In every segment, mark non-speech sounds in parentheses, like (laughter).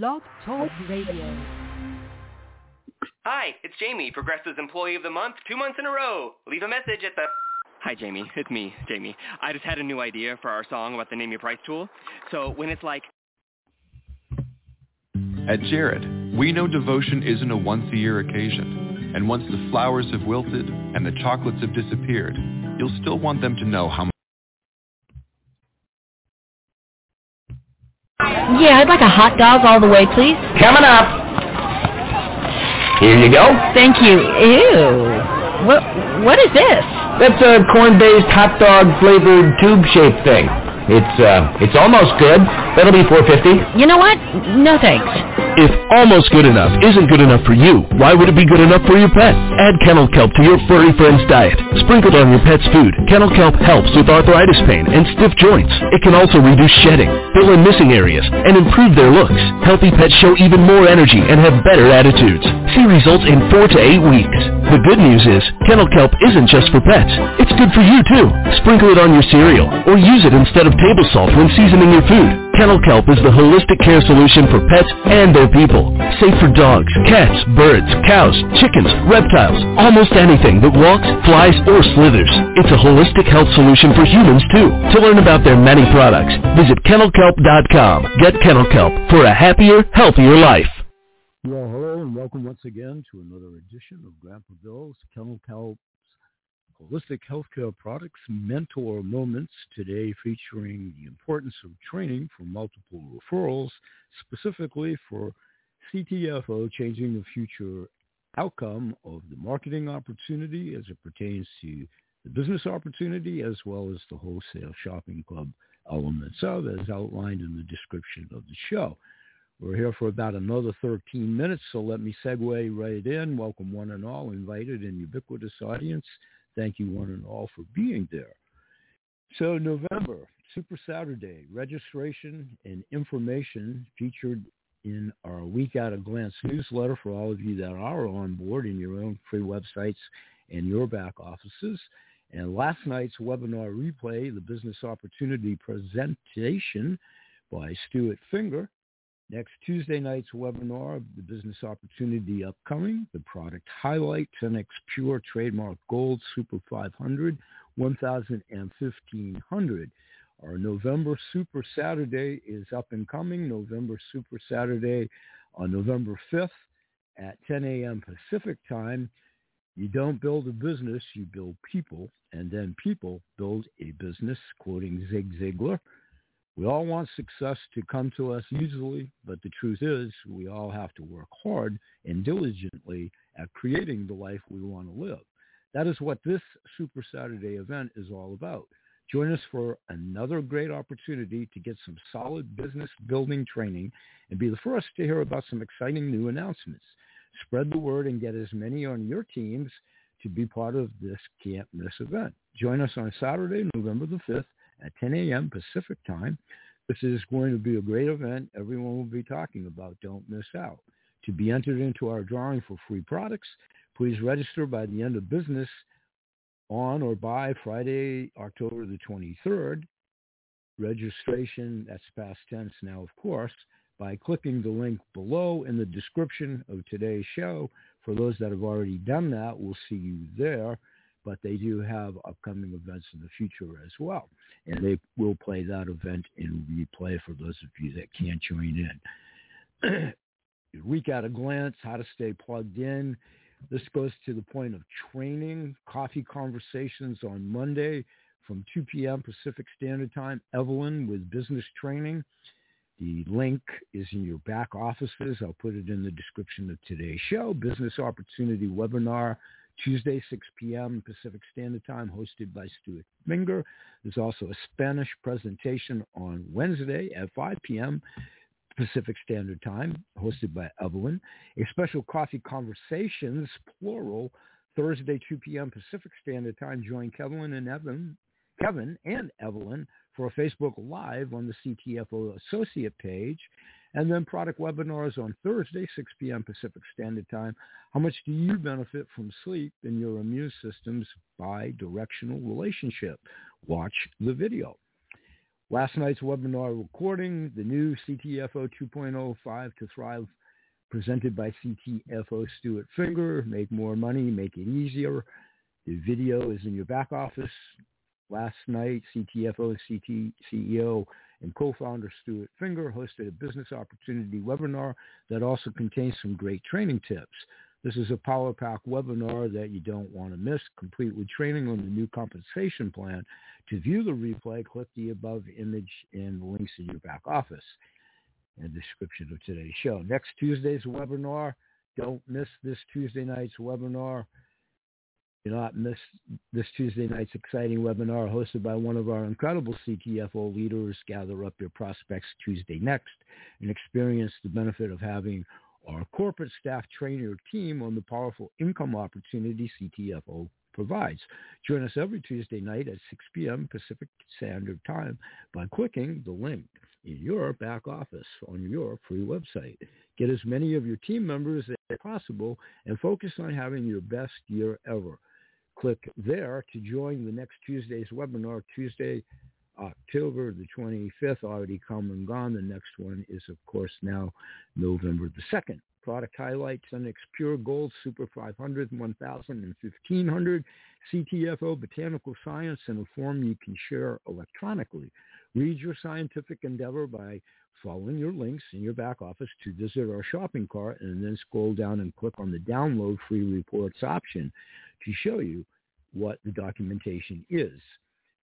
Blog Talk Radio. Hi, it's Jamie, Progressive's Employee of the Month, two months in a row. Leave a message at the... Hi, Jamie. It's me, Jamie. I just had a new idea for our song about the Name Your Price tool. So when it's like... At Jared, we know devotion isn't a once-a-year occasion. And once the flowers have wilted and the chocolates have disappeared, you'll still want them to know how much... Yeah, I'd like a hot dog all the way, please. Coming up. Here you go. Thank you. Ew. What what is this? That's a corn-based hot dog flavored tube-shaped thing. It's uh, it's almost good. That'll be 450. You know what? No thanks. If almost good enough isn't good enough for you, why would it be good enough for your pet? Add Kennel Kelp to your furry friend's diet. Sprinkled on your pet's food, Kennel Kelp helps with arthritis pain and stiff joints. It can also reduce shedding, fill in missing areas, and improve their looks. Healthy pets show even more energy and have better attitudes. See results in four to eight weeks. The good news is, Kennel Kelp isn't just for pets. It's good for you too. Sprinkle it on your cereal, or use it instead of table salt when seasoning your food. Kennel Kelp is the holistic care solution for pets and their people. Safe for dogs, cats, birds, cows, chickens, reptiles, almost anything that walks, flies, or slithers. It's a holistic health solution for humans too. To learn about their many products, visit kennelkelp.com. Get Kennel Kelp for a happier, healthier life. Well, hello and welcome once again to another edition of Grandpa Bill's Kennel Kelp's Holistic Healthcare Products Mentor Moments, today featuring the importance of training for multiple referrals, specifically for CTFO, changing the future outcome of the marketing opportunity as it pertains to the business opportunity as well as the wholesale shopping club elements of as outlined in the description of the show. We're here for about another 13 minutes, so let me segue right in. Welcome one and all, invited and ubiquitous audience. Thank you one and all for being there. So November, Super Saturday, registration and information featured in our Week at a Glance newsletter for all of you that are on board in your own free websites and your back offices. And last night's webinar replay, the Business Opportunity Presentation by Stuart Finger. Next Tuesday night's webinar, the Business Opportunity Upcoming, the Product Highlight, 10X Pure Trademark Gold Super 500, 1000 and 1500. Our November Super Saturday is up and coming. November Super Saturday on November 5th at 10 a.m. Pacific time. You don't build a business, you build people, and then people build a business, quoting Zig Ziglar. We all want success to come to us easily, but the truth is we all have to work hard and diligently at creating the life we want to live. That is what this Super Saturday event is all about. Join us for another great opportunity to get some solid business building training and be the first to hear about some exciting new announcements. Spread the word and get as many on your teams to be part of this can't miss event. Join us on Saturday, November the 5th at 10 a.m. Pacific time. This is going to be a great event. Everyone will be talking about. Don't miss out. To be entered into our drawing for free products, please register by the end of business on or by Friday, October the 23rd. Registration, that's past tense now, of course, by clicking the link below in the description of today's show. For those that have already done that, we'll see you there but they do have upcoming events in the future as well. And they will play that event in replay for those of you that can't join in. (clears throat) Week at a glance, how to stay plugged in. This goes to the point of training, coffee conversations on Monday from 2 p.m. Pacific Standard Time. Evelyn with business training. The link is in your back offices. I'll put it in the description of today's show. Business Opportunity Webinar Tuesday, 6 p.m. Pacific Standard Time, hosted by Stuart Finger. There's also a Spanish presentation on Wednesday at 5 p.m. Pacific Standard Time, hosted by Evelyn. A special coffee conversations, plural, Thursday, 2 p.m. Pacific Standard Time. Join Kevin and Evan, Kevin and Evelyn for a Facebook Live on the CTFO Associate page. And then product webinars on Thursday, 6 p.m. Pacific Standard Time. How much do you benefit from sleep in your immune system's bi-directional relationship? Watch the video. Last night's webinar recording, the new CTFO 2.05 to Thrive, presented by CTFO Stuart Finger. Make more money, make it easier. The video is in your back office. Last night, CTFO CT CEO and co-founder Stuart Finger hosted a business opportunity webinar that also contains some great training tips. This is a Power Pack webinar that you don't want to miss, complete with training on the new compensation plan. To view the replay, click the above image and the links in your back office and description of today's show. Next Tuesday's webinar, don't miss this Tuesday night's webinar. Do not miss this Tuesday night's exciting webinar hosted by one of our incredible CTFO leaders. Gather up your prospects Tuesday next and experience the benefit of having our corporate staff train your team on the powerful income opportunity CTFO provides. Join us every Tuesday night at 6 p.m. Pacific Standard Time by clicking the link in your back office on your free website. Get as many of your team members as possible and focus on having your best year ever. Click there to join the next Tuesday's webinar, Tuesday, October the 25th, already come and gone. The next one is, of course, now November the 2nd. Product highlights, Sunex Pure Gold, Super 500, 1000, and 1500. CTFO, Botanical Science, in a form you can share electronically. Read your scientific endeavor by following your links in your back office to visit our shopping cart and then scroll down and click on the download free reports option to show you what the documentation is.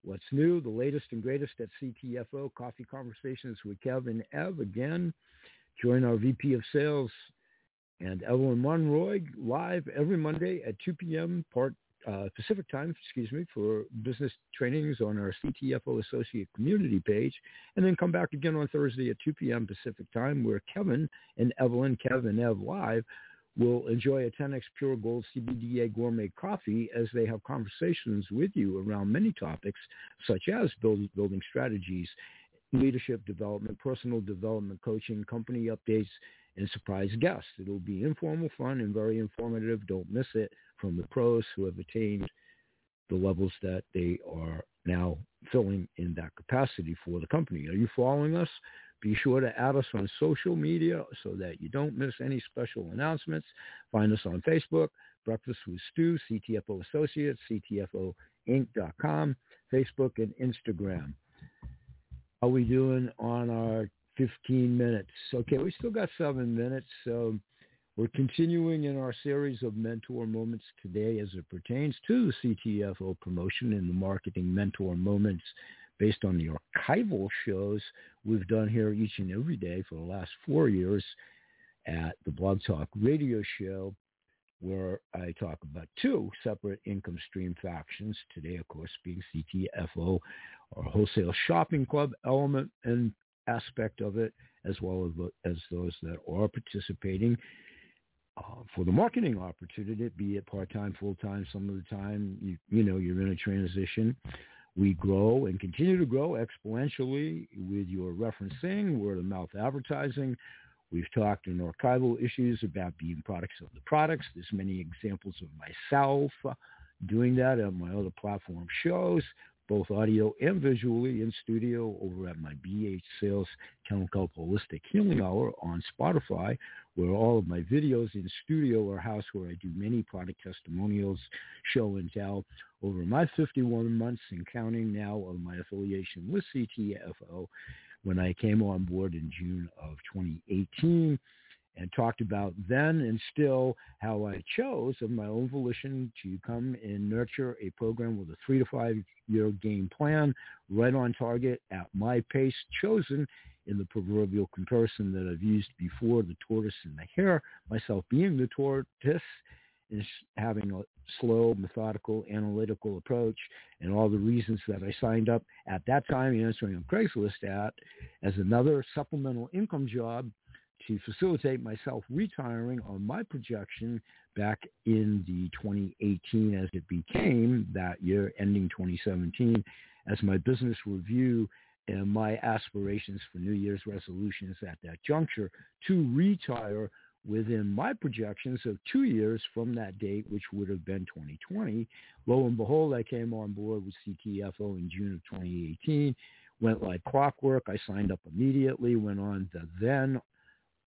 What's new, the latest and greatest at CTFO, Coffee Conversations with Kevin Ev. Again, join our VP of Sales and Evelyn Monroy live every Monday at 2 p.m. Part uh, Pacific time, excuse me, for business trainings on our CTFO Associate Community page, and then come back again on Thursday at 2 p.m. Pacific time, where Kevin and Evelyn, Kevin Ev Live, will enjoy a 10x Pure Gold CBDA gourmet coffee as they have conversations with you around many topics such as build, building strategies, leadership development, personal development coaching, company updates, and surprise guests. It'll be informal, fun, and very informative. Don't miss it from the pros who have attained the levels that they are now filling in that capacity for the company. Are you following us? Be sure to add us on social media so that you don't miss any special announcements. Find us on Facebook, Breakfast with Stu, CTFO Associates, CTFOinc.com, Facebook, and Instagram. How are we doing on our 15 minutes? Okay, we still got seven minutes. So we're continuing in our series of mentor moments today as it pertains to CTFO promotion and the marketing mentor moments based on the archival shows we've done here each and every day for the last four years at the Blog Talk radio show where I talk about two separate income stream factions. Today, of course, being CTFO, or Wholesale Shopping Club element and aspect of it, as well as, those that are participating uh, for the marketing opportunity, be it part-time, full-time, some of the time, you, you know, you're in a transition. We grow and continue to grow exponentially with your referencing, word of mouth advertising. We've talked in archival issues about being products of the products. There's many examples of myself doing that on my other platform shows both audio and visually in studio over at my BH Sales Chemical Holistic Healing Hour on Spotify, where all of my videos in studio are housed where I do many product testimonials, show and tell. Over my 51 months and counting now of my affiliation with CTFO, when I came on board in June of 2018, and talked about then and still how I chose of my own volition to come and nurture a program with a three to five year game plan right on target at my pace chosen in the proverbial comparison that I've used before, the tortoise and the hare, myself being the tortoise is having a slow, methodical, analytical approach and all the reasons that I signed up at that time answering on Craigslist at as another supplemental income job to facilitate myself retiring on my projection back in the 2018 as it became that year ending 2017 as my business review and my aspirations for New Year's resolutions at that juncture to retire within my projections of two years from that date, which would have been 2020. Lo and behold, I came on board with CTFO in June of 2018 went like clockwork. I signed up immediately, went on the then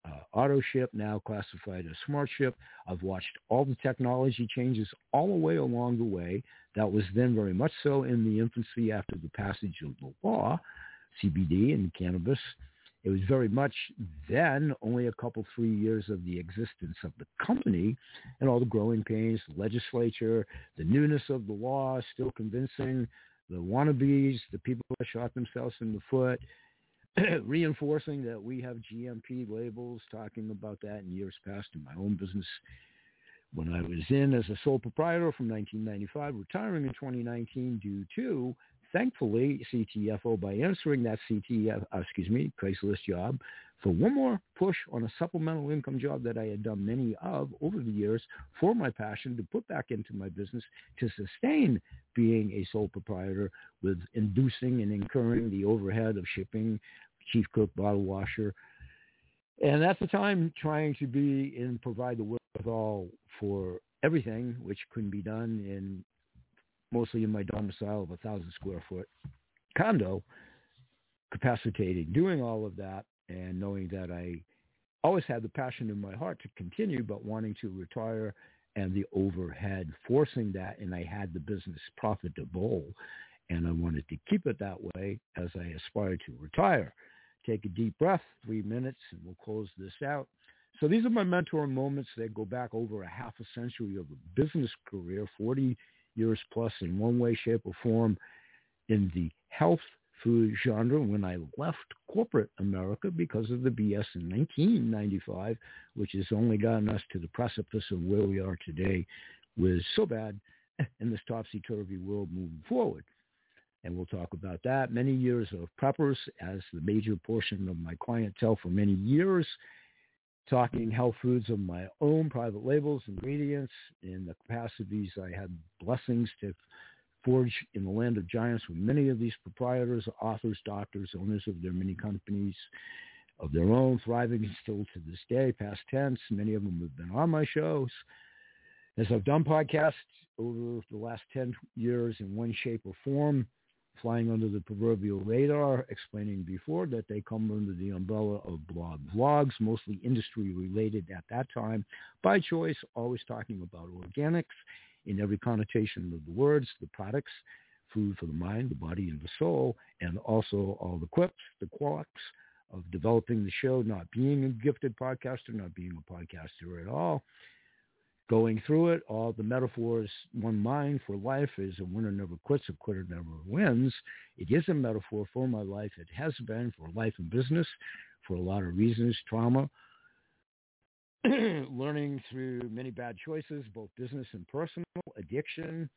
uh, auto ship, now classified as smart ship. I've watched all the technology changes all the way along the way. That was then very much so in the infancy after the passage of the law, CBD and cannabis. It was very much then only a couple, three years of the existence of the company and all the growing pains, the legislature, the newness of the law, still convincing the wannabes, the people that shot themselves in the foot, (clears throat) reinforcing that we have GMP labels, talking about that in years past in my own business. When I was in as a sole proprietor from 1995, retiring in 2019 due to, thankfully, CTFO by answering that CTF, uh, excuse me, Craigslist job for one more push on a supplemental income job that I had done many of over the years for my passion to put back into my business to sustain being a sole proprietor with inducing and incurring the overhead of shipping, chief cook, bottle washer. And at the time, trying to be and provide the wherewithal for everything, which couldn't be done in mostly in my domicile of a thousand square foot condo, capacitating, doing all of that and knowing that I always had the passion in my heart to continue, but wanting to retire and the overhead forcing that, and I had the business profitable, and I wanted to keep it that way as I aspired to retire. Take a deep breath, three minutes, and we'll close this out. So these are my mentor moments that go back over a half a century of a business career, 40 years plus in one way, shape, or form in the health food genre when I left corporate America because of the BS in 1995, which has only gotten us to the precipice of where we are today was so bad in this topsy-turvy world moving forward. And we'll talk about that. Many years of preppers as the major portion of my clientele for many years, talking health foods of my own private labels, ingredients, in the capacities I had blessings to forge in the land of giants with many of these proprietors, authors, doctors, owners of their many companies of their own, thriving (laughs) still to this day, past tense. Many of them have been on my shows. As I've done podcasts over the last 10 years in one shape or form, flying under the proverbial radar, explaining before that they come under the umbrella of blog vlogs, mostly industry related at that time, by choice, always talking about organics in every connotation of the words, the products, food for the mind, the body, and the soul, and also all the quips, the quirks of developing the show, not being a gifted podcaster, not being a podcaster at all. Going through it, all the metaphors, one mind for life is a winner never quits, a quitter never wins. It is a metaphor for my life. It has been for life and business for a lot of reasons, trauma, (clears throat) learning through many bad choices, both business and personal, addiction,